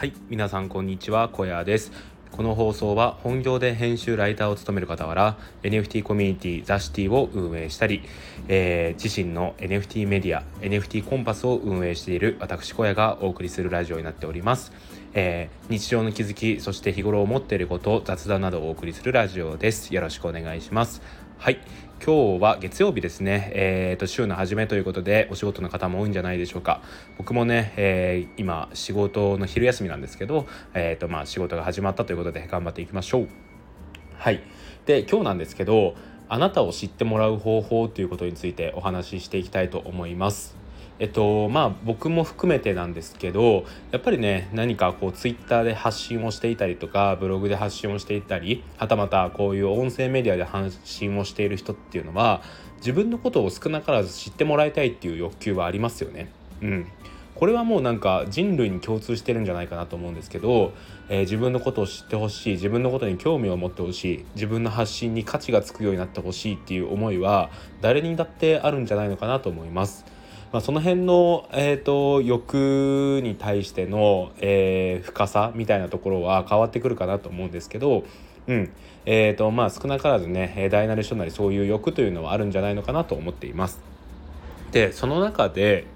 はい皆さんこんにちは小屋です。この放送は本業で編集ライターを務める傍ら NFT コミュニティザシティを運営したり、えー、自身の NFT メディア NFT コンパスを運営している私小屋がお送りするラジオになっております、えー、日常の気づきそして日頃思っていること雑談などをお送りするラジオです。よろしくお願いします。はい。今日は月曜日ですね、えーと、週の初めということでお仕事の方も多いんじゃないでしょうか。僕もね、えー、今仕事の昼休みなんですけど、えーとまあ、仕事が始まったということで頑張っていきましょう。はい。で今日なんですけどあなたを知ってもらう方法ということについてお話ししていきたいと思います。えっとまあ僕も含めてなんですけどやっぱりね何かこうツイッターで発信をしていたりとかブログで発信をしていたりはたまたこういう音声メディアで発信をしている人っていうのは自分のことを少なからず知ってもらいたいっていう欲求はありますよね。うんこれはもうなんか人類に共通してるんじゃないかなと思うんですけど、えー、自分のことを知ってほしい自分のことに興味を持ってほしい自分の発信に価値がつくようになってほしいっていう思いは誰にだってあるんじゃないのかなと思います。まあ、その辺の、えーと、欲に対しての、えー、深さみたいなところは変わってくるかなと思うんですけど、うんえーとまあ、少なからずね大なり小なりそういう欲というのはあるんじゃないのかなと思っています。でその中で、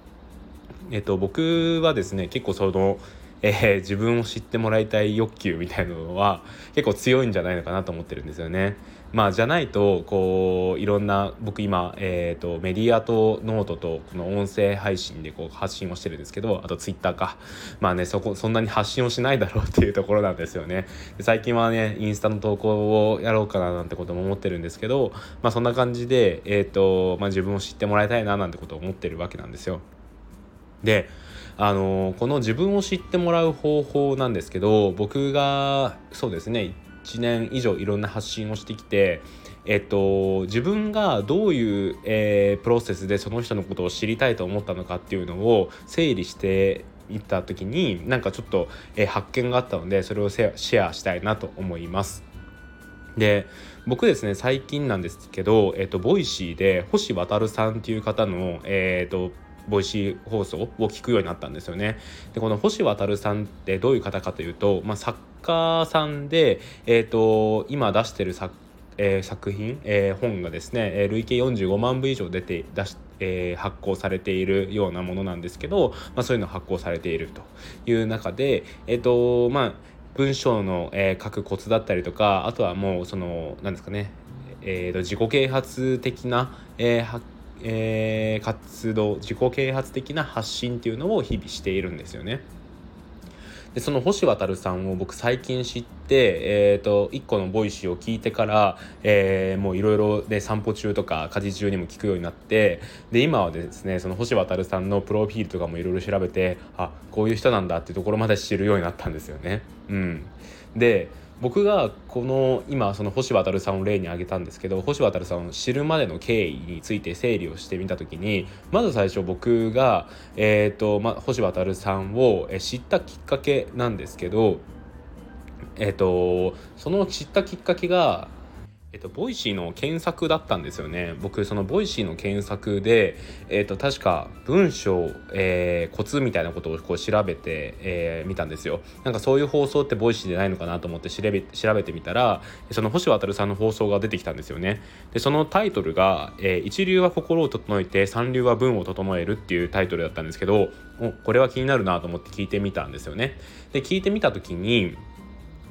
えーと、僕はですね結構そのえー、自分を知ってもらいたい欲求みたいなのは結構強いんじゃないのかなと思ってるんですよね。まあじゃないとこういろんな僕今、えーと、メディアとノートとこの音声配信でこう発信をしてるんですけどあとツイッターか。まあねそこそんなに発信をしないだろうっていうところなんですよね。最近はねインスタの投稿をやろうかななんてことも思ってるんですけどまあそんな感じで、えーとまあ、自分を知ってもらいたいななんてことを思ってるわけなんですよ。であのこの自分を知ってもらう方法なんですけど僕がそうですね1年以上いろんな発信をしてきてえっと、自分がどういう、えー、プロセスでその人のことを知りたいと思ったのかっていうのを整理していった時になんかちょっと、えー、発見があったのでそれをシェアしたいなと思います。で僕ですね最近なんですけど、えっと、ボイシーで星渉さんっていう方の、えっと、ボイシー放送を聞くようになったんですよね。でこの星渉さんってどういう方かというと、まあ、作家さんで、えーと、今出してる作えー、作品、えー、本がですね、えー、累計45万部以上出て出し、えー、発行されているようなものなんですけど、まあ、そういうの発行されているという中で、えーとまあ、文章の、えー、書くコツだったりとかあとはもうその何ですかね、えーと、自己啓発的な、えーえー、活動自己啓発的な発信っていうのを日々しているんですよね。でその星渉さんを僕最近知って、えーと、1個のボイシーを聞いてから、えー、もういろいろで散歩中とか家事中にも聞くようになってで今はですねその星渉さんのプロフィールとかもいろいろ調べてあこういう人なんだっていうところまで知るようになったんですよね。うん、で僕がこの今その星渉さんを例に挙げたんですけど星渉さんを知るまでの経緯について整理をしてみた時にまず最初僕が、えーとま、星渉さんを知ったきっかけなんですけど、えーとその知ったきっかけがえっと、ボイシーの検索だったんですよね。僕、そのボイシーの検索で、えっと、確か文章、えー、コツみたいなことをこう調べて、えー、見たんですよ。なんかそういう放送ってボイシーでないのかなと思って調べ調べてみたら、その星渉さんの放送が出てきたんですよね。で、そのタイトルが、えー、一流は心を整えて、三流は文を整えるっていうタイトルだったんですけど、おこれは気になるなと思って聞いてみたんですよね。で、聞いてみた時に、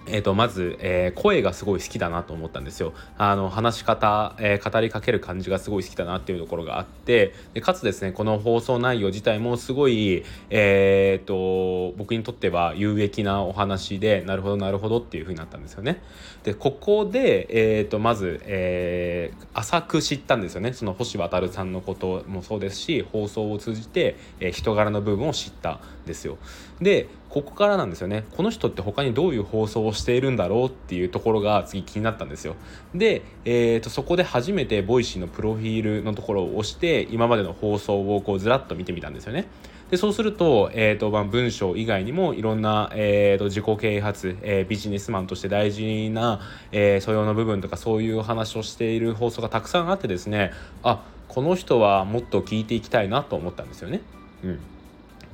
えー、とまず、えー、声がすごい好きだなと思ったんですよ。あの話し方、えー、語りかける感じがすごい好きだなっていうところがあってでかつですねこの放送内容自体もすごい、えーと、僕にとっては有益なお話でなるほどなるほどっていう風になったんですよね。でここで、えーと、まず、えー、浅く知ったんですよねその星渉さんのこともそうですし放送を通じて、えー、人柄の部分を知ったんですよ。でここからなんですよね。この人って他にどういう放送をしているんだろうっていうところが次気になったんですよ。で、えーと、そこで初めてボイシーのプロフィールのところを押して今までの放送をこうずらっと見てみたんですよね。でそうすると,、えーとま、文章以外にもいろんな、えーと、自己啓発、えー、ビジネスマンとして大事な、えー、素養の部分とかそういう話をしている放送がたくさんあってですねあこの人はもっと聞いていきたいなと思ったんですよね。うん。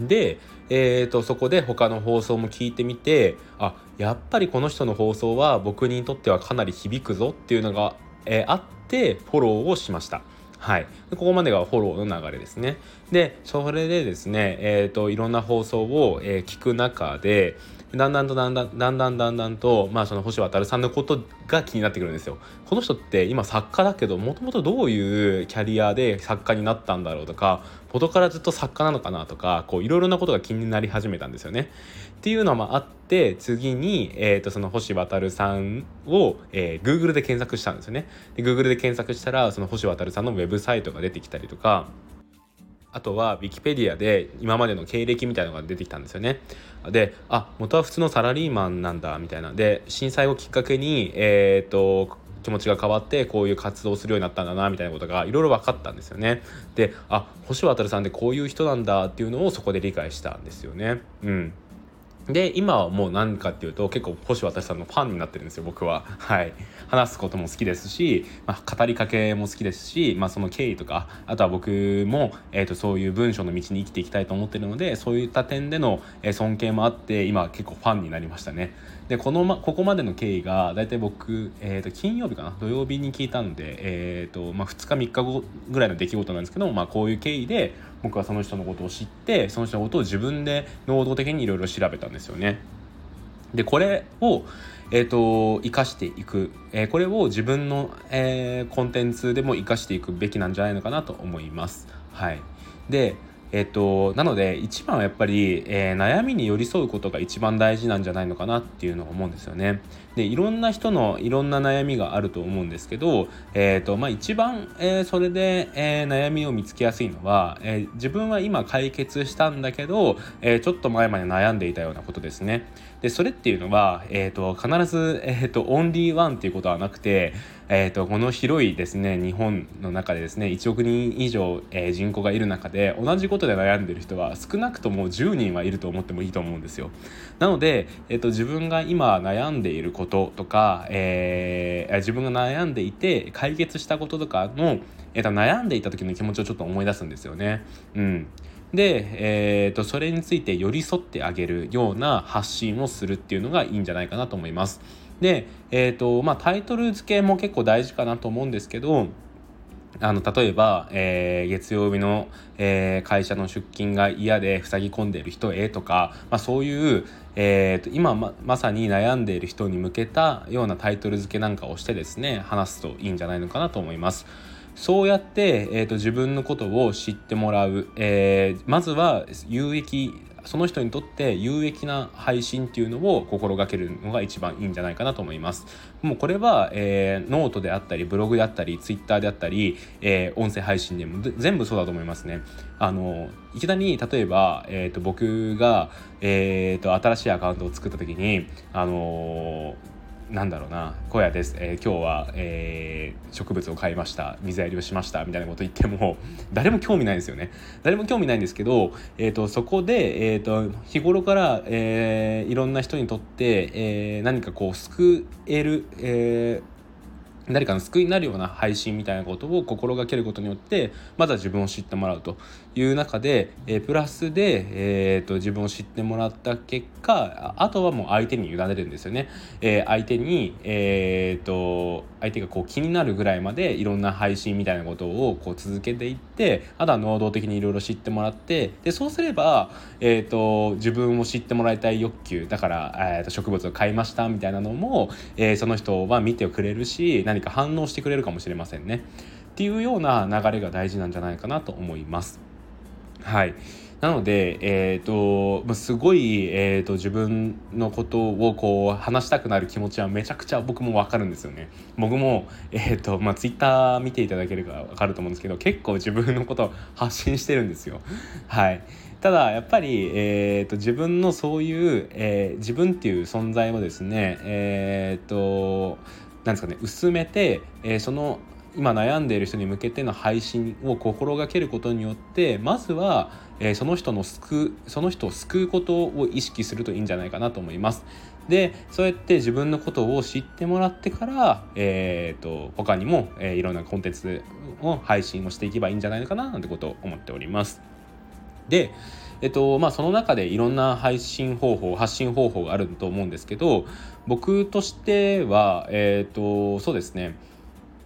で、えーと、そこで他の放送も聞いてみてあやっぱりこの人の放送は僕にとってはかなり響くぞっていうのが、えー、あってフォローをしました。はい、ここまでがフォローの流れですね。でそれでですね、えーと、いろんな放送を、えー、聞く中でだんだんとだんだんだんだんだんだんと、まあ、その星渉さんのことが気になってくるんですよ。この人って今作家だけどもともとどういうキャリアで作家になったんだろうとか元からずっと作家なのかなとかいろいろなことが気になり始めたんですよね。っていうのもあって次に、えー、とその星渉さんを、えー、Google で検索したんですよね。で Google で検索したらその星渉さんのウェブサイトが出てきたりとかあとは Wikipedia で今までの経歴みたいのが出てきたんですよね。であ元は普通のサラリーマンなんだみたいなで震災をきっかけに、えーと、気持ちが変わってこういう活動をするようになったんだなみたいなことがいろいろ分かったんですよね。であ星渡さんってこういう人なんだっていうのをそこで理解したんですよね。うんで今はもう何かっていうと結構星渡さんのファンになってるんですよ僕は。はい話すことも好きですし、まあ、語りかけも好きですし、まあ、その経緯とかあとは僕も、えーと、そういう文章の道に生きていきたいと思ってるのでそういった点での、尊敬もあって今結構ファンになりましたね。でこの、ま、ここまでの経緯が大体僕、えーと、金曜日かな土曜日に聞いたんで、えーとまあ、2日3日後ぐらいの出来事なんですけど、まあ、こういう経緯で僕はその人のことを知ってその人のことを自分で能動的にいろいろ調べたんですよね。でこれをえーと、生かしていく、えー、これを自分の、えー、コンテンツでも生かしていくべきなんじゃないのかなと思います。はい、でえっと、なので一番はやっぱり、えー、悩みに寄り添うことが一番大事なんじゃないのかなっていうのを思うんですよね。でいろんな人のいろんな悩みがあると思うんですけど、えーとまあ、一番、えー、それで、えー、悩みを見つけやすいのは、えー、自分は今解決したんだけど、えー、ちょっと前まで悩んでいたようなことですね。でそれっていうのは、えーと、必ず、えーと、オンリーワンっていうことはなくて、えーと、この広いですね日本の中でですね1億人以上、えー、人口がいる中で同じことで悩んでる人は少なくとも10人はいると思ってもいいと思うんですよ。なので、えー、と自分が今悩んでいることとか、えー、自分が悩んでいて解決したこととかの、えー、と悩んでいた時の気持ちをちょっと思い出すんですよね。うんで、えーと、それについて寄り添ってあげるような発信をするっていうのがいいんじゃないかなと思います。で、えーとまあ、タイトル付けも結構大事かなと思うんですけどあの例えば、えー、月曜日の、えー、会社の出勤が嫌で塞ぎ込んでいる人へとか、まあ、そういう、えーと、今ままさに悩んでいる人に向けたようなタイトル付けなんかをしてですね話すといいんじゃないのかなと思います。そうやって、えーと、自分のことを知ってもらう、えー、まずは有益その人にとって有益な配信っていうのを心がけるのが一番いいんじゃないかなと思います。もうこれは、えー、ノートであったりブログであったりツイッターであったり、えー、音声配信でも全部そうだと思いますね。あのいきなり例えば、えーと、僕が、えーと、新しいアカウントを作った時にあのーなんだろうな「小屋です、えー、今日は、えー、植物を買いました。水やりをしました」みたいなこと言っても 誰も興味ないですよね。誰も興味ないんですけど、えーと、そこで、えーと、日頃から、えー、いろんな人にとって、えー、何かこう救える、え誰かの救いになるような配信みたいなことを心がけることによってまずは自分を知ってもらうという中で、えー、プラスで、えーと、自分を知ってもらった結果あとはもう相手に委ねるんですよね。えー、相手に、えーと、相手がこう気になるぐらいまでいろんな配信みたいなことをこう続けていってあとは能動的にいろいろ知ってもらってでそうすれば、えーと、自分を知ってもらいたい欲求だから、えー、と植物を買いましたみたいなのも、えー、その人は見てくれるし何か反応してくれるかもしれませんね。っていうような流れが大事なんじゃないかなと思います。はい。なので、えーと、すごい、えーと、自分のことをこう話したくなる気持ちはめちゃくちゃ僕も分かるんですよね。僕も、えーとまあ、ツイッター見ていただければ分かると思うんですけど結構自分のことを発信してるんですよ。はい、ただやっぱり、えーと、自分のそういう、えー、自分っていう存在をですねえ、ー、となんですかね薄めて、えー、その今悩んでいる人に向けての配信を心がけることによってまずは、えー、その人の救うその人を救うことを意識するといいんじゃないかなと思います。でそうやって自分のことを知ってもらってから、えーと、他にも、えー、いろんなコンテンツを配信をしていけばいいんじゃないのかななんてことを思っております。でえっとまあ、その中でいろんな配信方法発信方法があると思うんですけど僕としては、えっとそうですね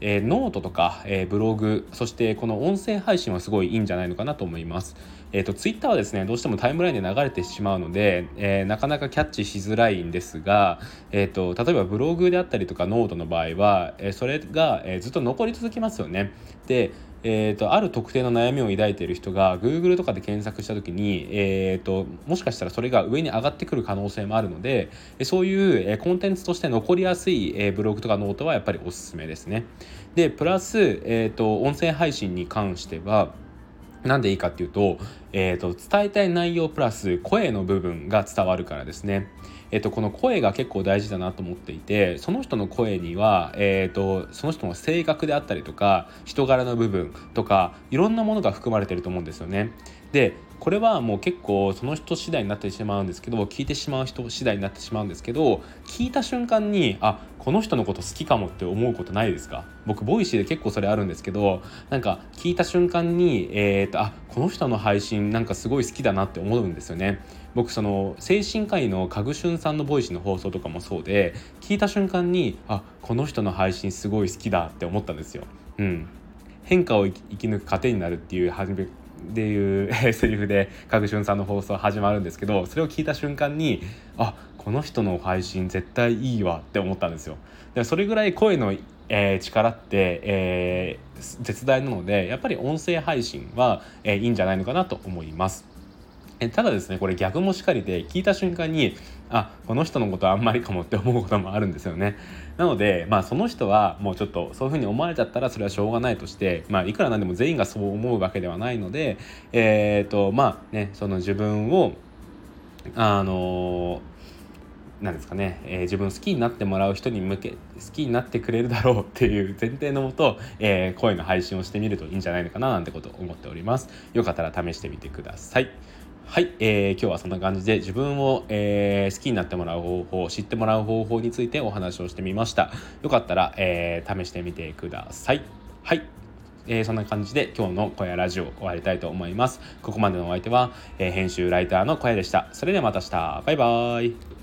えー、ノートとか、えー、ブログそしてこの音声配信はすごいいいんじゃないのかなと思います。えーと、ツイッターはですねどうしてもタイムラインで流れてしまうので、えー、なかなかキャッチしづらいんですが、えーと、例えばブログであったりとかノートの場合は、えー、それが、えー、ずっと残り続きますよね。でえーと、ある特定の悩みを抱いている人が Google とかで検索した時に、えーと、もしかしたらそれが上に上がってくる可能性もあるのでそういう、コンテンツとして残りやすい、ブログとかノートはやっぱりおすすめですね。でプラス、えーと音声配信に関してはなんでいいかっていうと,、えーと、伝えたい内容プラス声の部分が伝わるからですね。えーと、この声が結構大事だなと思っていてその人の声には、えーと、その人の性格であったりとか人柄の部分とかいろんなものが含まれてると思うんですよね。でこれはもう結構その人次第になってしまうんですけど聞いてしまう人次第になってしまうんですけど聞いた瞬間にあこの人のこと好きかもって思うことないですか？僕ボイシーで結構それあるんですけどなんか聞いた瞬間にえー、っとあこの人の配信なんかすごい好きだなって思うんですよね。僕その精神科医のかぐしゅんさんのボイシーの放送とかもそうで聞いた瞬間にあこの人の配信すごい好きだって思ったんですよ。うん。変化を生き抜く糧になるっていうっていう セリフで各春さんの放送始まるんですけどそれを聞いた瞬間にあこの人の配信絶対いいわって思ったんですよ。でそれぐらい声の、えー、力って、えー、絶大なのでやっぱり音声配信は、えー、いいんじゃないのかなと思います。えただですねこれ逆もしかりで聞いた瞬間にあこの人のことあんまりかもって思うこともあるんですよねなのでまあその人はもうちょっとそういうふうに思われちゃったらそれはしょうがないとしてまあいくらなんでも全員がそう思うわけではないのでえっ、ー、とまあねその自分をあのなんですかね、えー、自分好きになってもらう人に向け好きになってくれるだろうっていう前提のもと、えー、声の配信をしてみるといいんじゃないのかななんてことを思っております。よかったら試してみてください。はい、えー、今日はそんな感じで自分を、えー、好きになってもらう方法知ってもらう方法についてお話をしてみました。よかったら、えー、試してみてください。はいえー、そんな感じで今日の小屋ラジオ終わりたいと思います。ここまでのお相手は、え、編集ライターの小屋でした。それではまた明日。バイバーイ。